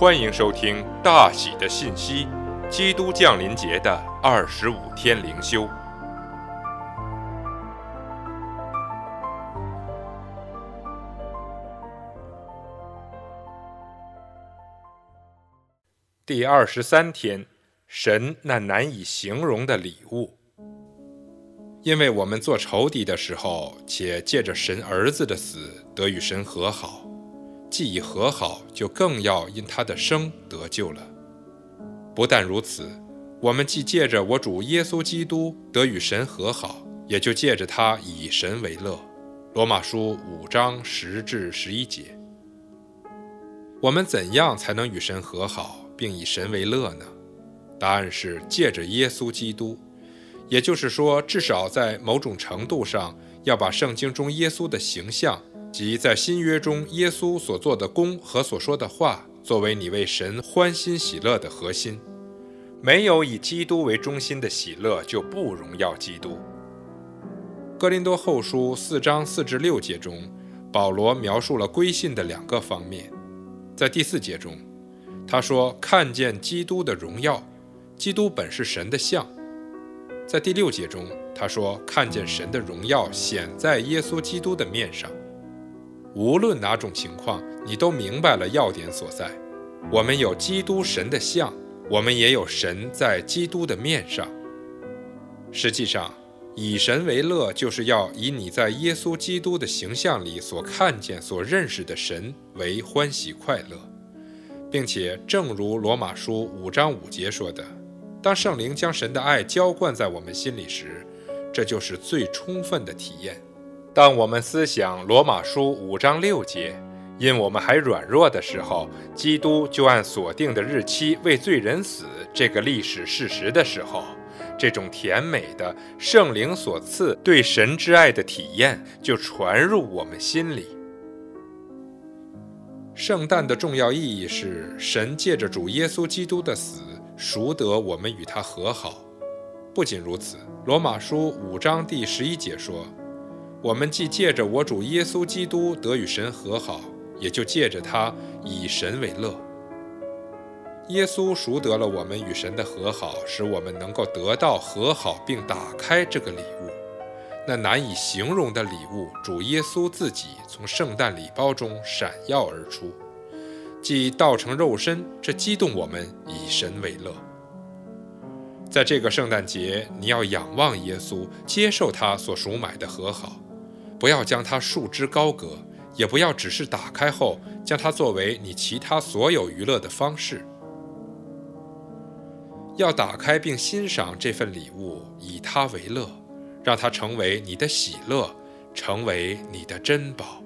欢迎收听大喜的信息——基督降临节的二十五天灵修。第二十三天，神那难以形容的礼物。因为我们做仇敌的时候，且借着神儿子的死得与神和好，既已和好，就更要因他的生得救了。不但如此，我们既借着我主耶稣基督得与神和好，也就借着他以神为乐。罗马书五章十至十一节。我们怎样才能与神和好？并以神为乐呢？答案是借着耶稣基督，也就是说，至少在某种程度上，要把圣经中耶稣的形象即在新约中耶稣所做的功和所说的话，作为你为神欢欣喜乐的核心。没有以基督为中心的喜乐，就不荣耀基督。哥林多后书四章四至六节中，保罗描述了归信的两个方面，在第四节中。他说：“看见基督的荣耀，基督本是神的像。”在第六节中，他说：“看见神的荣耀显在耶稣基督的面上。”无论哪种情况，你都明白了要点所在。我们有基督神的像，我们也有神在基督的面上。实际上，以神为乐，就是要以你在耶稣基督的形象里所看见、所认识的神为欢喜快乐。并且，正如罗马书五章五节说的，当圣灵将神的爱浇灌在我们心里时，这就是最充分的体验。当我们思想罗马书五章六节，因我们还软弱的时候，基督就按所定的日期为罪人死这个历史事实的时候，这种甜美的圣灵所赐对神之爱的体验就传入我们心里。圣诞的重要意义是，神借着主耶稣基督的死，赎得我们与他和好。不仅如此，罗马书五章第十一节说：“我们既借着我主耶稣基督得与神和好，也就借着他以神为乐。”耶稣赎得了我们与神的和好，使我们能够得到和好，并打开这个礼物。那难以形容的礼物，主耶稣自己从圣诞礼包中闪耀而出，即道成肉身，这激动我们以神为乐。在这个圣诞节，你要仰望耶稣，接受他所赎买的和好，不要将它束之高阁，也不要只是打开后将它作为你其他所有娱乐的方式。要打开并欣赏这份礼物，以它为乐。让它成为你的喜乐，成为你的珍宝。